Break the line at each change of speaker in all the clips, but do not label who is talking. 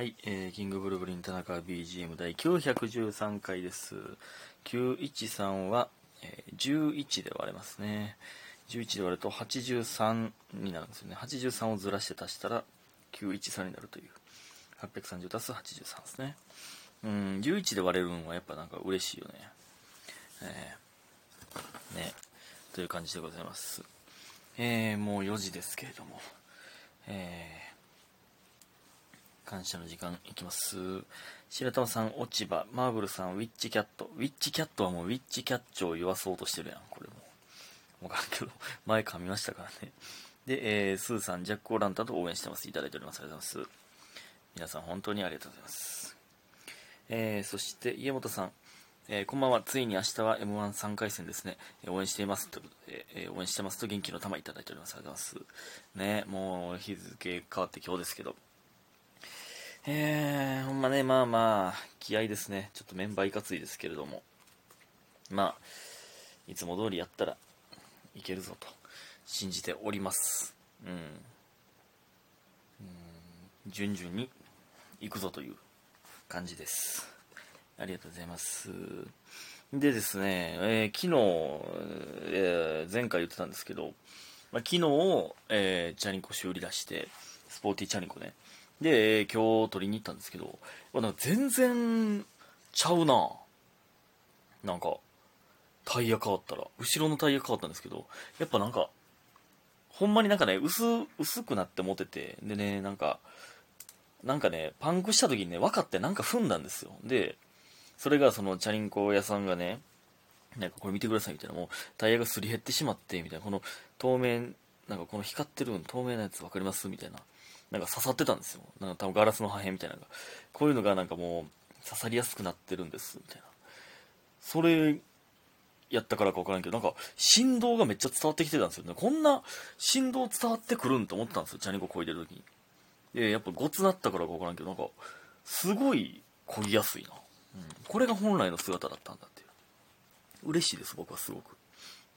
はい、えー、キングブルブリン田中 BGM 第913回です。913は、えー11で割れますね。11で割ると83になるんですよね。83をずらして足したら913になるという。830足す83ですね。うん、11で割れるのはやっぱなんか嬉しいよね。えー、ね。という感じでございます。えー、もう4時ですけれども。えー、感謝の時間いきます。白玉さん、落ち葉、マーブルさん、ウィッチキャット。ウィッチキャットはもうウィッチキャッチを言わそうとしてるやん、これも。わからんけど、前噛みましたからね。で、えー、スーさん、ジャック・オランタと応援してます。いただいております。ありがとうございます。皆さん、本当にありがとうございます。えー、そして、家元さん、えーこんばんは。ついに明日は M13 回戦ですね。応援しています。ということで、えー応援してますと元気の玉いただいております。ありがとうございます。ね、もう日付変わって今日ですけど。えー、ほんまね、まあまあ、気合ですね。ちょっとメンバーいかついですけれども。まあ、いつも通りやったらいけるぞと信じております。うん。うん順々に行くぞという感じです。ありがとうございます。でですね、えー昨日、えー前回言ってたんですけど、まあ、昨日、えーチャリンコ修理出して、スポーティーチャリンコね。で、今日取りに行ったんですけど、なんか全然ちゃうななんか、タイヤ変わったら、後ろのタイヤ変わったんですけど、やっぱなんか、ほんまになんかね、薄、薄くなって持てて、でね、なんか、なんかね、パンクした時にね、分かってなんか踏んだんですよ。で、それがそのチャリンコ屋さんがね、なんかこれ見てくださいみたいな、もうタイヤがすり減ってしまって、みたいな、この透明、なんかこの光ってる透明なやつ分かります？みたいな。なんか刺さってたんですよ。なんか多分ガラスの破片みたいなのが。こういうのがなんかもう刺さりやすくなってるんです、みたいな。それ、やったからか分からんけど、なんか振動がめっちゃ伝わってきてたんですよね。こんな振動伝わってくるんと思ったんですよ、チャリンコ漕いでる時に。で、やっぱゴツなったからか分からんけど、なんか、すごい漕ぎやすいな。うん。これが本来の姿だったんだっていう。嬉しいです、僕はすごく。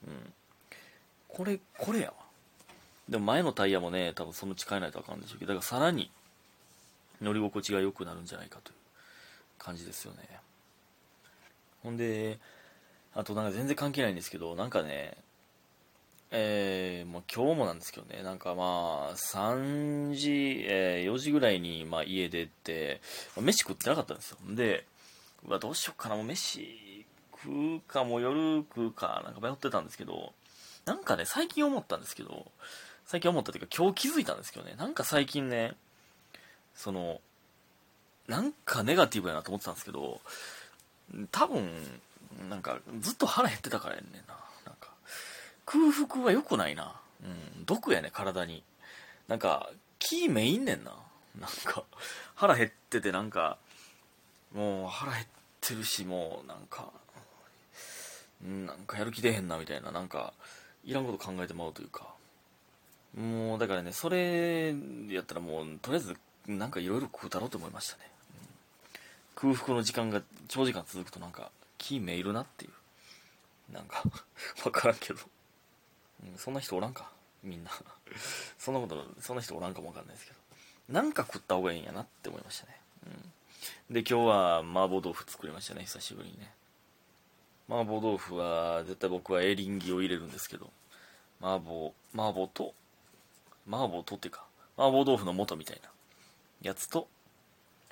うん。これ、これやわ。でも前のタイヤもね、多分そのうち変えないとあかんでしょうけど、だからさらに乗り心地が良くなるんじゃないかという感じですよね。ほんで、あとなんか全然関係ないんですけど、なんかね、えー、もう今日もなんですけどね、なんかまあ、3時、えー4時ぐらいにまあ家出て、飯食ってなかったんですよ。で、うわ、どうしようかな、もう飯食うか、もう夜食うか、なんか迷ってたんですけど、なんかね、最近思ったんですけど、最近思ったというか今日気づいたんですけどね、なんか最近ね、その、なんかネガティブやなと思ってたんですけど、多分、なんかずっと腹減ってたからやんねんな。なんか、空腹は良くないな。うん、毒やね、体に。なんか、気めいんねんな。なんか、腹減っててなんか、もう腹減ってるし、もうなんか、うんなんかやる気出へんなみたいな、なんか、いらんこと考えてまうというか。もう、だからね、それやったらもう、とりあえず、なんかいろいろ食うたろうと思いましたね。空腹の時間が長時間続くとなんか気めいるなっていう。なんか わからんけど、うん、そんな人おらんかみんな。そんなことそんな人おらんかもわかんないですけど。なんか食った方がいいんやなって思いましたね、うん、で今日は麻婆豆腐作りましたね久しぶりにね。麻婆豆腐は絶対僕はエリンギを入れるんですけど。麻婆麻婆と麻婆とってか。麻婆豆腐の素みたいなやつと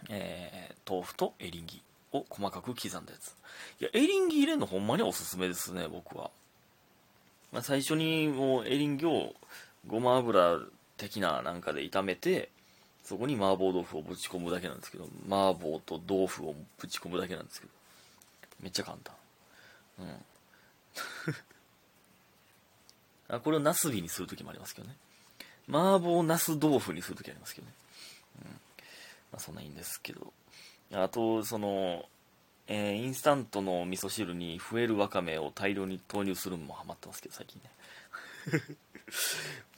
えー豆腐とエリンギを細かく刻んだやつ。いやエリンギ入れるのほんまにおすすめですね僕は、まあ、最初にもうエリンギをごま油的ななんかで炒めてそこに麻婆豆腐をぶち込むだけなんですけど麻婆と豆腐をぶち込むだけなんですけどめっちゃ簡単。うん。あこれをナスビにするときもありますけどね。麻婆ナス豆腐にするときありますけどねうんまあ、そんないいんですけど。あと、その、えーインスタントの味噌汁に増えるわかめを大量に投入するのもハマってますけど、最近ね。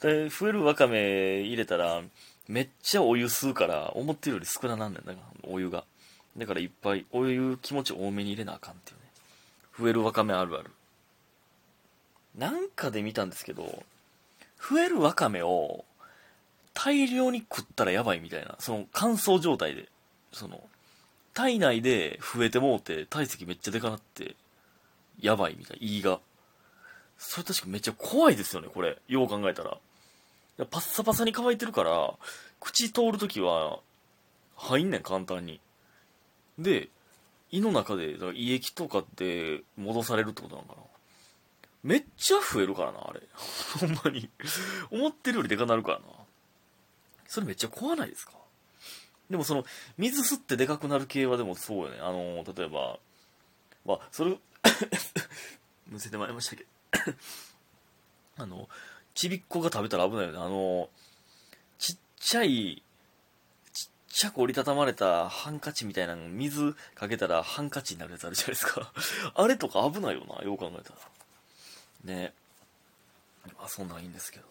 で増えるわかめ入れたら、めっちゃお湯吸うから、思ってるより少ななんねんだから、お湯が。だからいっぱい、お湯気持ち多めに入れなあかんっていうね。増えるわかめあるある。なんかで見たんですけど、増えるわかめを大量に食ったらやばいみたいな、その乾燥状態で。その体内で増えてもうて体積めっちゃでかなってやばいみたいな胃が。それ確かめっちゃ怖いですよねこれ。よう考えたら。パッサパサに乾いてるから口通るときは入んねん簡単に。で胃の中で胃液とかって戻されるってことなのかな。めっちゃ増えるからなあれ。ほんまに。思ってるよりでかなるからな。それめっちゃ怖ないですか？でもその水吸ってでかくなる系はでもそうよね。あの例えばまあそれ むせてまいりましたけど。あのちびっこが食べたら危ないよね。あのちっちゃいちっちゃく折りたたまれたハンカチみたいなの水かけたらハンカチになるやつあるじゃないですか。あれとか危ないよなよう考えたら。ね。まあそんなんいいんですけど。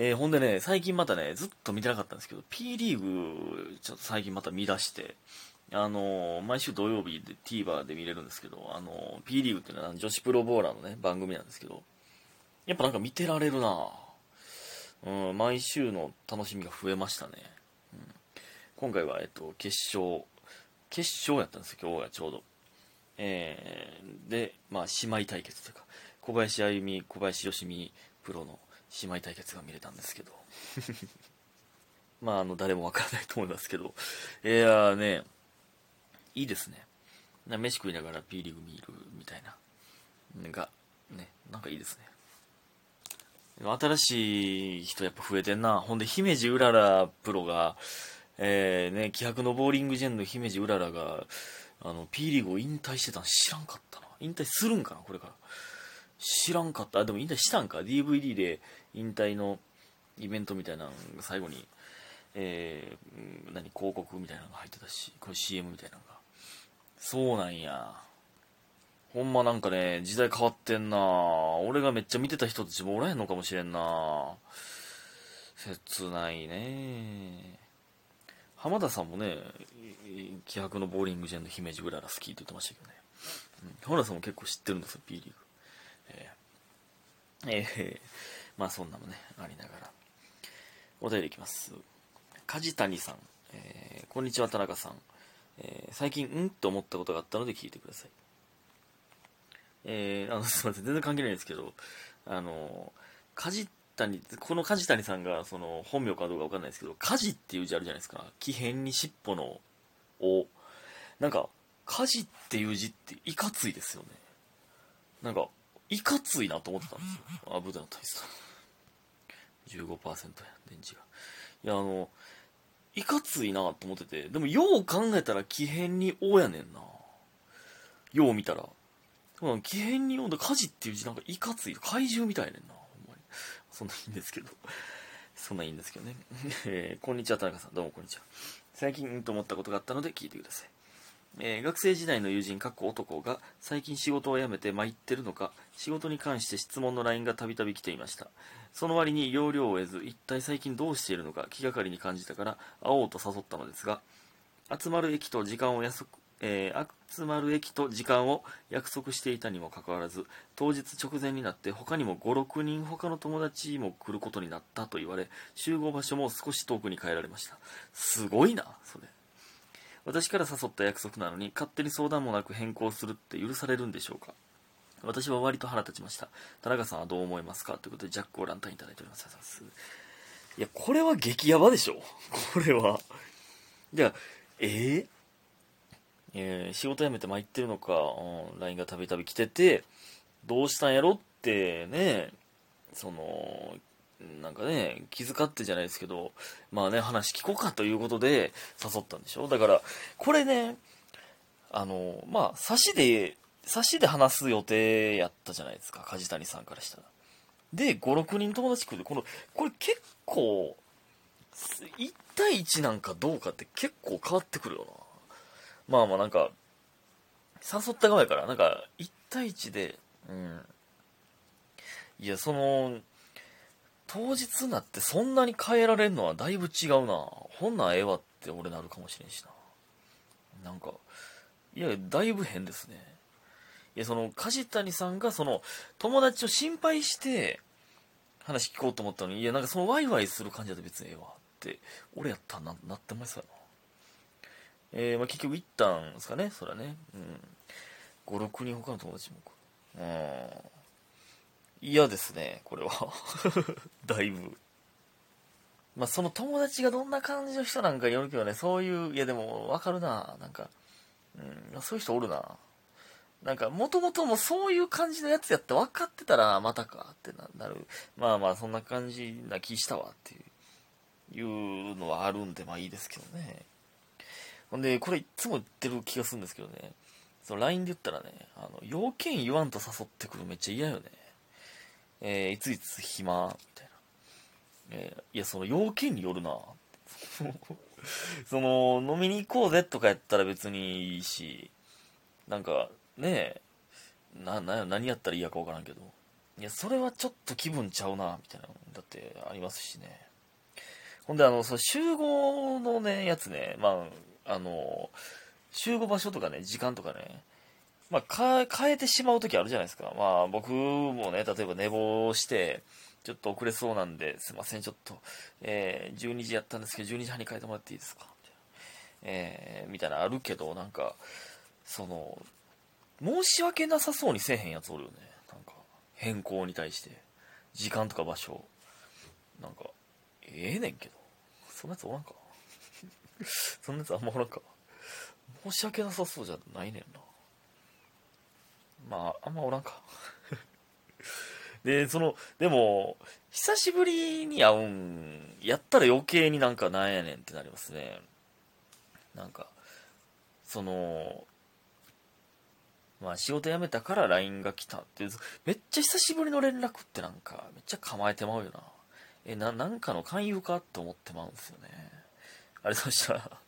えー、ほんでね、最近またね、ずっと見てなかったんですけど、P リーグ、ちょっと最近また見出して、あのー、毎週土曜日で TVer で見れるんですけど、あのー、P リーグっていうのは女子プロボーラーのね、番組なんですけど、やっぱなんか見てられるなうん、毎週の楽しみが増えましたね。うん、今回は、えっと、決勝、決勝やったんですよ、今日はちょうど。えー、で、まあ、姉妹対決というか、小林歩美、小林よしみプロの姉妹対決が見れたんですけど。まああの誰もわからないと思いますけど。いやねいいですね。飯食いながら P リーグ見るみたいな。がねなんかいいですね。新しい人やっぱ増えてんな。ほんで姫路うららプロがえー、ね気迫のボーリングジェンの姫路うららがあの P リーグを引退してたん知らんかったな。引退するんかなこれから知らんかった。あでも引退したんか？DVD で引退のイベントみたいなのが最後に、えー、何、広告みたいなのが入ってたし、これ CM みたいなのが。そうなんや。ほんまなんかね、時代変わってんな俺がめっちゃ見てた人たちもおらへんのかもしれんな切ないね浜田さんもね、気迫のボーリングジェンの姫路ぐらいが好きって言ってましたけどね。うん、浜田さんも結構知ってるんですよ、P リーグ。えー、え、まあそんなもね、ありながら。お便りいきます。梶谷さん、えー、こんにちは、田中さん。えー、最近、うん？と思ったことがあったので聞いてください。えー、あの、すみません、全然関係ないんですけど、あの、梶谷、この梶谷さんが、その、本名かどうかわかんないですけど、梶っていう字あるじゃないですか。木片に尻尾の、お。なんか、梶っていう字っていかついですよね。なんか、いかついなと思ってたんですよ。あ、ブダの体操。15%や、電池が。いや、あの、いかついなと思ってて、でもよう考えたら奇変におやねんな。よう見たら。奇変におんだ、火事っていう字なんかいかつい。怪獣みたいねんな。ほんまに。そんないいんですけど。そんないいんですけどね。えー、こんにちは、田中さん。どうもこんにちは。最近うんと思ったことがあったので聞いてください。えー、学生時代の友人かっこ男が最近仕事を辞めて参ってるのか仕事に関して質問の LINE がたびたび来ていました。その割に要領を得ず一体最近どうしているのか気がかりに感じたから会おうと誘ったのですが集まる駅と時間を約束えー、集まる駅と時間を約束していたにもかかわらず当日直前になって他にも56人他の友達も来ることになったと言われ集合場所も少し遠くに変えられました。すごいなそれ。私から誘った約束なのに勝手に相談もなく変更するって許されるんでしょうか？私は割と腹立ちました。田中さんはどう思いますか？ということでジャックをランタンいただいておりますいやこれは激ヤバでしょ。これは。いやえー、えー、仕事辞めて参ってるのか、LINE がたびたび来ててどうしたんやろってねそのなんかね、気遣ってじゃないですけど、まあね、話聞こうかということで誘ったんでしょ？だから、これね、あの、まあ、差しで、差しで話す予定やったじゃないですか、梶谷さんからしたら。で、5、6人友達来るこの、これ結構、1対1なんかどうかって結構変わってくるよな。まあまあなんか、誘った側やから、なんか、1対1で、うん。いや、その、当日になってそんなに変えられんのはだいぶ違うな。ほんなんええわって俺なるかもしれんしな。なんか、いや、だいぶ変ですね。いや、その、梶谷さんがその、友達を心配して、話聞こうと思ったのに、いや、なんかそのワイワイする感じだと別にええわって、俺やったななってますよえー、まあ、結局行ったんですかね、そらね。うん。5、6人他の友達も。うん。嫌ですね、これは。だいぶ。まあ、その友達がどんな感じの人なんかによるけどね、そういう、いやでも、わかるな、なんか。うん、そういう人おるな。なんか、もともともそういう感じのやつやって分かってたら、またかってなる。まあまあ、そんな感じな気したわっていう、いうのはあるんで、まあいいですけどね。ほんで、これいつも言ってる気がするんですけどね。その LINE で言ったらね、あの、要件言わんと誘ってくるめっちゃ嫌よね。えー、いついつ暇？みたいな。えー、いや、その要件によるな。その、飲みに行こうぜとかやったら別にいいし、なんか、ねえ、な、な、何やったら嫌かわからんけど。いや、それはちょっと気分ちゃうな、みたいな。だってありますしね。ほんで、あの、その集合のね、やつね、まあ、あの、集合場所とかね、時間とかね、まあ、変えてしまう時あるじゃないですか。まあ、僕もね、例えば寝坊して、ちょっと遅れそうなんで、すいません、ちょっと、えー、12時やったんですけど、12時半に変えてもらっていいですか？みたいな、えー、みたいなあるけど、なんか、その、申し訳なさそうにせえへんやつおるよね。なんか、変更に対して。時間とか場所。なんか、ええー、ねんけど。そんなやつおらんか？そんなやつあんまおらんか？申し訳なさそうじゃないねんな。まあ、あんまおらんか で、その、でも、久しぶりに会うんやったら余計になんかなんやねんってなりますね。なんか、その、まあ仕事辞めたから LINE が来たっていう、めっちゃ久しぶりの連絡ってなんか、めっちゃ構えてまうよな。え、な、なんかの勧誘かって思ってまうんですよね。あれそした、